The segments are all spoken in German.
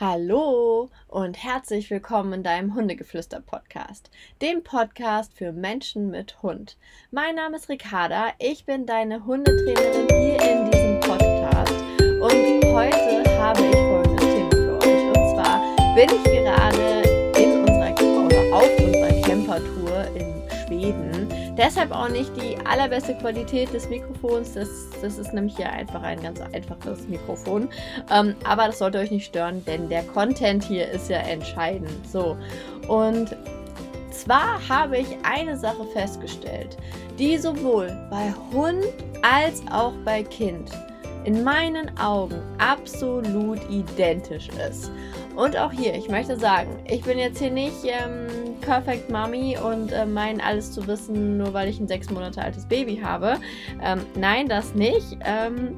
Hallo und herzlich willkommen in deinem Hundegeflüster-Podcast, dem Podcast für Menschen mit Hund. Mein Name ist Ricarda, ich bin deine Hundetrainerin hier in diesem Podcast und heute habe ich folgendes Thema für euch. Und zwar bin ich Deshalb auch nicht die allerbeste Qualität des Mikrofons. Das, das ist nämlich hier einfach ein ganz einfaches Mikrofon. Ähm, aber das sollte euch nicht stören, denn der Content hier ist ja entscheidend. So. Und zwar habe ich eine Sache festgestellt, die sowohl bei Hund als auch bei Kind in meinen Augen absolut identisch ist. Und auch hier, ich möchte sagen, ich bin jetzt hier nicht ähm, Perfect Mommy und äh, mein alles zu wissen, nur weil ich ein sechs Monate altes Baby habe. Ähm, nein, das nicht. Ähm,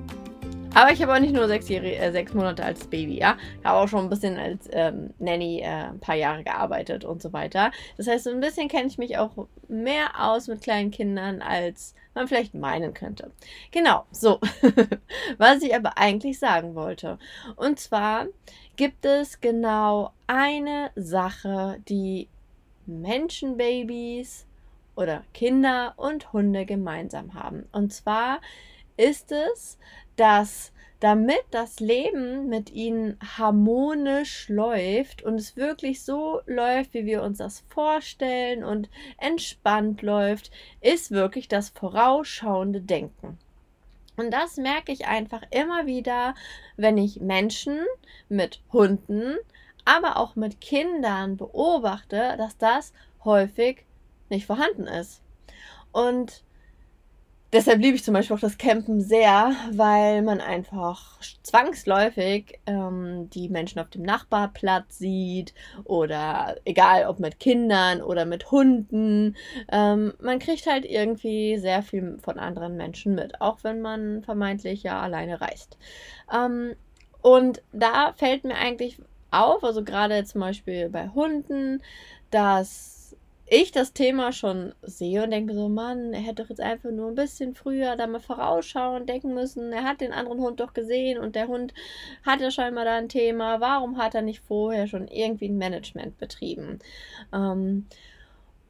aber ich habe auch nicht nur sechs, äh, sechs Monate als Baby, ja. Ich habe auch schon ein bisschen als ähm, Nanny äh, ein paar Jahre gearbeitet und so weiter. Das heißt, so ein bisschen kenne ich mich auch mehr aus mit kleinen Kindern, als man vielleicht meinen könnte. Genau, so. Was ich aber eigentlich sagen wollte. Und zwar gibt es genau eine Sache, die Menschenbabys oder Kinder und Hunde gemeinsam haben. Und zwar ist es, dass damit das Leben mit ihnen harmonisch läuft und es wirklich so läuft, wie wir uns das vorstellen und entspannt läuft, ist wirklich das vorausschauende Denken. Und das merke ich einfach immer wieder, wenn ich Menschen mit Hunden, aber auch mit Kindern beobachte, dass das häufig nicht vorhanden ist. Und deshalb liebe ich zum Beispiel auch das Campen sehr, weil man einfach zwangsläufig ähm, die Menschen auf dem Nachbarplatz sieht oder egal ob mit Kindern oder mit Hunden. Ähm, man kriegt halt irgendwie sehr viel von anderen Menschen mit, auch wenn man vermeintlich ja alleine reist. Ähm, und da fällt mir eigentlich auf, also gerade zum Beispiel bei Hunden, dass ich das Thema schon sehe und denke so, Mann, er hätte doch jetzt einfach nur ein bisschen früher da mal vorausschauen denken müssen. Er hat den anderen Hund doch gesehen und der Hund hat ja scheinbar da ein Thema. Warum hat er nicht vorher schon irgendwie ein Management betrieben? Ähm,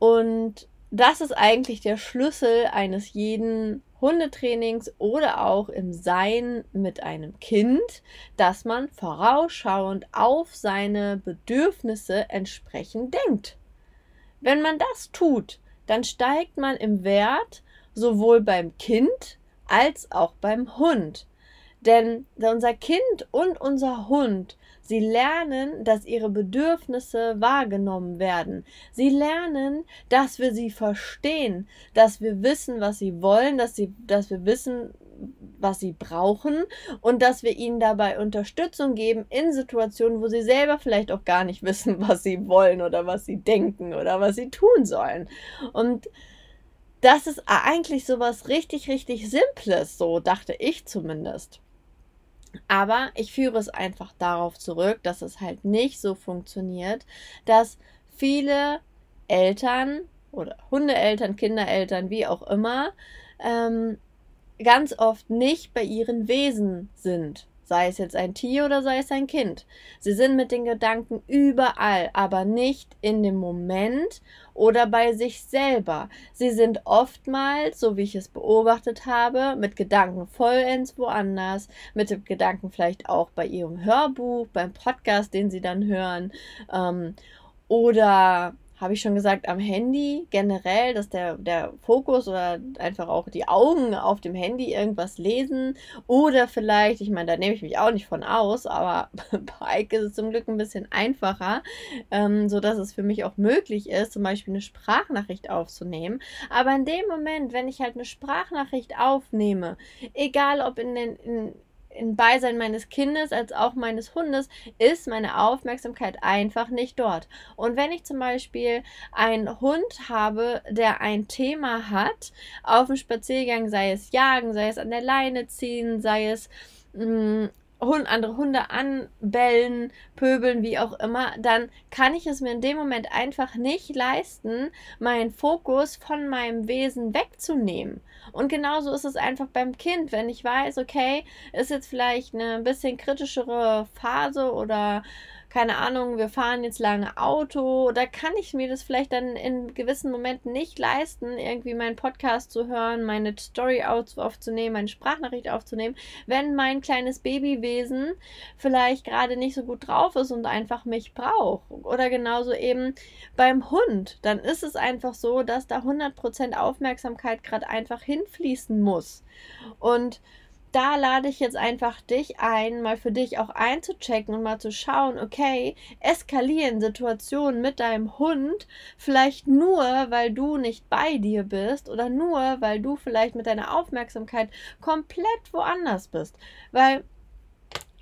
und das ist eigentlich der Schlüssel eines jeden Hundetrainings oder auch im Sein mit einem Kind, dass man vorausschauend auf seine Bedürfnisse entsprechend denkt. Wenn man das tut, dann steigt man im Wert sowohl beim Kind als auch beim Hund. Denn unser Kind und unser Hund, sie lernen, dass ihre Bedürfnisse wahrgenommen werden. Sie lernen, dass wir sie verstehen, dass wir wissen, was sie wollen, dass, sie, dass wir wissen, was sie brauchen und dass wir ihnen dabei Unterstützung geben in Situationen, wo sie selber vielleicht auch gar nicht wissen, was sie wollen oder was sie denken oder was sie tun sollen. Und das ist eigentlich so was richtig, richtig Simples, so dachte ich zumindest. Aber ich führe es einfach darauf zurück, dass es halt nicht so funktioniert, dass viele Eltern oder Hundeeltern, Kindereltern, wie auch immer, ähm, ganz oft nicht bei ihren Wesen sind. Sei es jetzt ein Tier oder sei es ein Kind. Sie sind mit den Gedanken überall, aber nicht in dem Moment oder bei sich selber. Sie sind oftmals, so wie ich es beobachtet habe, mit Gedanken vollends woanders, mit dem Gedanken vielleicht auch bei ihrem Hörbuch, beim Podcast, den sie dann hören, ähm, oder habe ich schon gesagt, am Handy generell, dass der, der Fokus oder einfach auch die Augen auf dem Handy irgendwas lesen oder vielleicht, ich meine, da nehme ich mich auch nicht von aus, aber bei Ike ist es zum Glück ein bisschen einfacher, ähm, sodass es für mich auch möglich ist, zum Beispiel eine Sprachnachricht aufzunehmen. Aber in dem Moment, wenn ich halt eine Sprachnachricht aufnehme, egal ob in den, in, in Beisein meines Kindes als auch meines Hundes ist meine Aufmerksamkeit einfach nicht dort. Und wenn ich zum Beispiel einen Hund habe, der ein Thema hat, auf dem Spaziergang, sei es Jagen, sei es an der Leine ziehen, sei es mm, Hund, andere Hunde anbellen, pöbeln, wie auch immer, dann kann ich es mir in dem Moment einfach nicht leisten, meinen Fokus von meinem Wesen wegzunehmen. Und genauso ist es einfach beim Kind, wenn ich weiß, okay, ist jetzt vielleicht eine bisschen kritischere Phase oder keine Ahnung, wir fahren jetzt lange Auto, da kann ich mir das vielleicht dann in gewissen Momenten nicht leisten, irgendwie meinen Podcast zu hören, meine Story aufzunehmen, meine Sprachnachricht aufzunehmen, wenn mein kleines Babywesen vielleicht gerade nicht so gut drauf ist und einfach mich braucht. Oder genauso eben beim Hund, dann ist es einfach so, dass da 100% Aufmerksamkeit gerade einfach hinfließen muss. Und da lade ich jetzt einfach dich ein, mal für dich auch einzuchecken und mal zu schauen, okay, eskalieren Situationen mit deinem Hund vielleicht nur, weil du nicht bei dir bist oder nur, weil du vielleicht mit deiner Aufmerksamkeit komplett woanders bist. Weil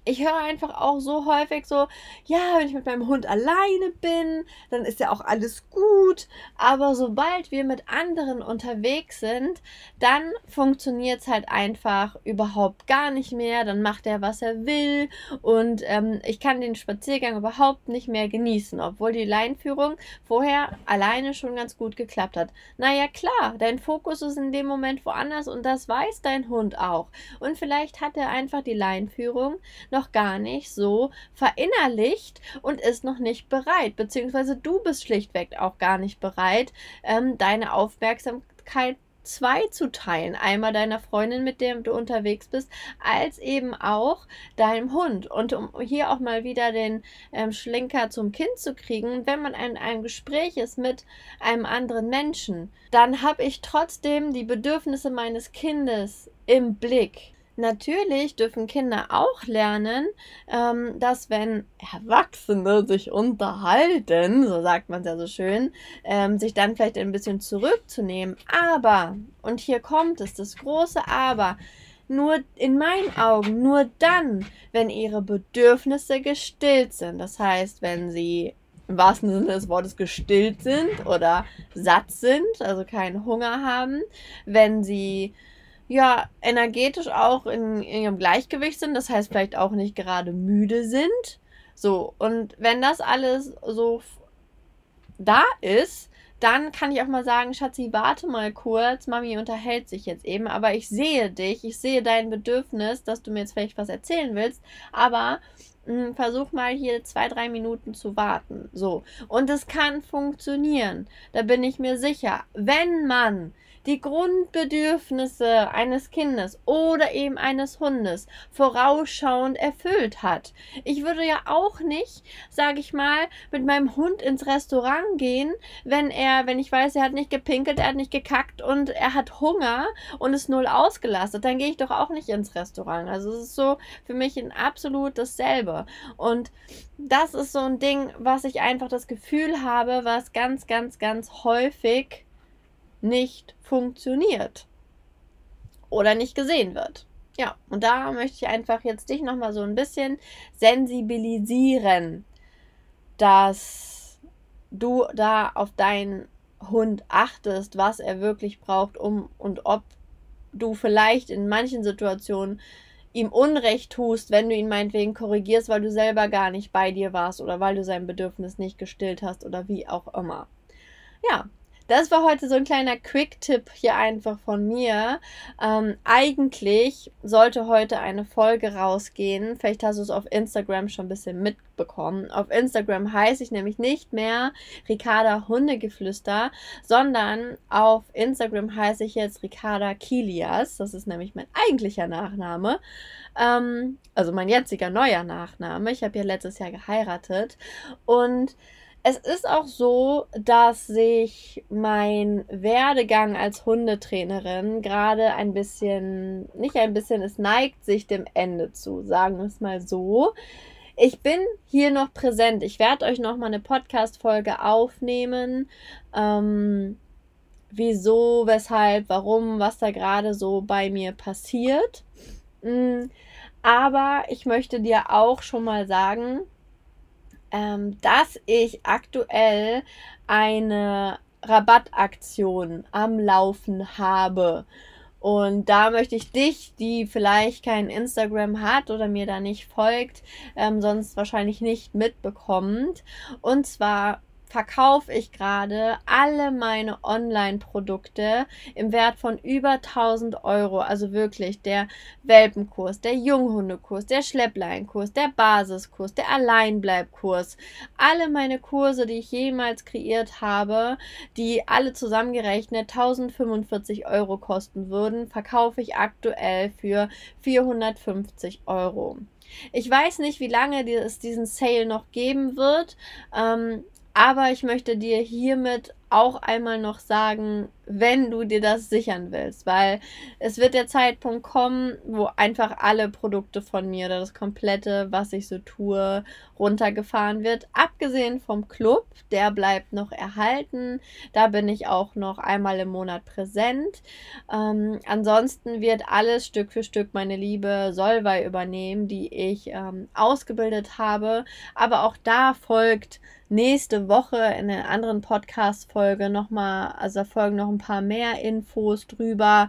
ich höre einfach auch so häufig so, ja, wenn ich mit meinem Hund alleine bin, dann ist ja auch alles gut. Aber sobald wir mit anderen unterwegs sind, dann funktioniert es halt einfach überhaupt gar nicht mehr. Dann macht er, was er will. Und ähm, ich kann den Spaziergang überhaupt nicht mehr genießen, obwohl die Leinführung vorher alleine schon ganz gut geklappt hat. Naja, klar, dein Fokus ist in dem Moment woanders und das weiß dein Hund auch. Und vielleicht hat er einfach die Leinführung noch gar nicht so verinnerlicht und ist noch nicht bereit, beziehungsweise du bist schlichtweg auch gar nicht bereit, ähm, deine Aufmerksamkeit zwei zu teilen. Einmal deiner Freundin, mit der du unterwegs bist, als eben auch deinem Hund. Und um hier auch mal wieder den ähm, Schlenker zum Kind zu kriegen, wenn man in einem Gespräch ist mit einem anderen Menschen, dann habe ich trotzdem die Bedürfnisse meines Kindes im Blick. Natürlich dürfen Kinder auch lernen, ähm, dass wenn Erwachsene sich unterhalten, so sagt man es ja so schön, ähm, sich dann vielleicht ein bisschen zurückzunehmen. Aber, und hier kommt es, das große Aber, nur in meinen Augen, nur dann, wenn ihre Bedürfnisse gestillt sind. Das heißt, wenn sie im wahrsten Sinne des Wortes gestillt sind oder satt sind, also keinen Hunger haben, wenn sie ja energetisch auch in, in ihrem Gleichgewicht sind, das heißt vielleicht auch nicht gerade müde sind. So, und wenn das alles so da ist, dann kann ich auch mal sagen, Schatzi, warte mal kurz, Mami unterhält sich jetzt eben, aber ich sehe dich, ich sehe dein Bedürfnis, dass du mir jetzt vielleicht was erzählen willst, aber mh, hm, versuch mal hier zwei, drei Minuten zu warten. So. Und es kann funktionieren. Da bin ich mir sicher. Wenn man die Grundbedürfnisse eines Kindes oder eben eines Hundes vorausschauend erfüllt hat. Ich würde ja auch nicht, sage ich mal, mit meinem Hund ins Restaurant gehen, wenn er, wenn ich weiß, er hat nicht gepinkelt, er hat nicht gekackt und er hat Hunger und ist null ausgelastet, dann gehe ich doch auch nicht ins Restaurant. Also es ist so für mich ein absolut dasselbe. Und das ist so ein Ding, was ich einfach das Gefühl habe, was ganz, ganz, ganz häufig nicht funktioniert oder nicht gesehen wird. Ja, und da möchte ich einfach jetzt dich nochmal so ein bisschen sensibilisieren, dass du da auf deinen Hund achtest, was er wirklich braucht, um und ob du vielleicht in manchen Situationen ihm Unrecht tust, wenn du ihn meinetwegen korrigierst, weil du selber gar nicht bei dir warst oder weil du sein Bedürfnis nicht gestillt hast oder wie auch immer. Ja, das war heute so ein kleiner Quick-Tipp hier einfach von mir. Ähm, eigentlich sollte heute eine Folge rausgehen. Vielleicht hast du es auf Instagram schon ein bisschen mitbekommen. Auf Instagram heiße ich nämlich nicht mehr Ricarda Hundegeflüster, sondern auf Instagram heiße ich jetzt Ricarda Kilias. Das ist nämlich mein eigentlicher Nachname. Ähm, also mein jetziger neuer Nachname. Ich habe ja letztes Jahr geheiratet. Und es ist auch so, dass sich mein Werdegang als Hundetrainerin gerade ein bisschen, nicht ein bisschen, es neigt sich dem Ende zu, sagen wir es mal so. Ich bin hier noch präsent. Ich werde euch noch mal eine Podcast-Folge aufnehmen. Ähm, wieso, weshalb, warum, was da gerade so bei mir passiert. Mm, aber ich möchte dir auch schon mal sagen, ähm, dass ich aktuell eine Rabattaktion am Laufen habe. Und da möchte ich dich, die vielleicht kein Instagram hat oder mir da nicht folgt, ähm, sonst wahrscheinlich nicht mitbekommt. Und zwar verkaufe ich gerade alle meine Online-Produkte im Wert von über 1000 Euro. Also wirklich der Welpenkurs, der Junghundekurs, der Schleppleinkurs, der Basiskurs, der Alleinbleibkurs. Alle meine Kurse, die ich jemals kreiert habe, die alle zusammengerechnet 1045 Euro kosten würden, verkaufe ich aktuell für 450 Euro. Ich weiß nicht, wie lange es diesen Sale noch geben wird. Ähm, aber ich möchte dir hiermit auch einmal noch sagen, wenn du dir das sichern willst, weil es wird der Zeitpunkt kommen, wo einfach alle Produkte von mir oder das komplette, was ich so tue, runtergefahren wird. Abgesehen vom Club, der bleibt noch erhalten. Da bin ich auch noch einmal im Monat präsent. Ähm, ansonsten wird alles Stück für Stück meine liebe Solvay übernehmen, die ich ähm, ausgebildet habe. Aber auch da folgt nächste Woche in einer anderen Podcast-Folge nochmal, also da folgen noch ein paar mehr Infos drüber,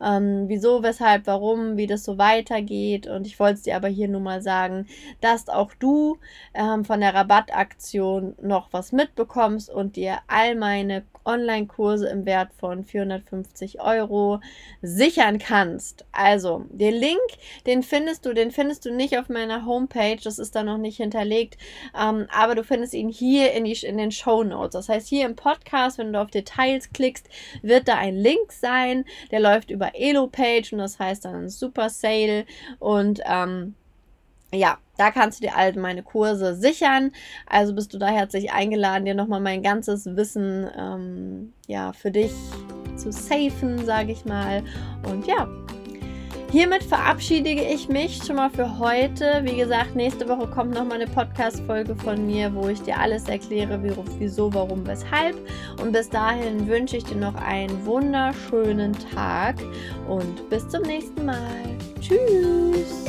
ähm, wieso, weshalb, warum, wie das so weitergeht. Und ich wollte es dir aber hier nur mal sagen, dass auch du ähm, von der Rabattaktion noch was mitbekommst und dir all meine Online-Kurse im Wert von 450 Euro sichern kannst. Also, den Link, den findest du, den findest du nicht auf meiner Homepage, das ist da noch nicht hinterlegt, ähm, aber du findest ihn hier in, die, in den Show Notes. Das heißt, hier im Podcast, wenn du auf Details klickst, wird da ein Link sein, der läuft über Elo-Page und das heißt dann Super Sale und ähm, ja, da kannst du dir all meine Kurse sichern. Also bist du da herzlich eingeladen, dir nochmal mein ganzes Wissen ähm, ja, für dich zu safen, sage ich mal. Und ja, hiermit verabschiede ich mich schon mal für heute. Wie gesagt, nächste Woche kommt nochmal eine Podcast-Folge von mir, wo ich dir alles erkläre, wie, wieso, warum, weshalb. Und bis dahin wünsche ich dir noch einen wunderschönen Tag und bis zum nächsten Mal. Tschüss!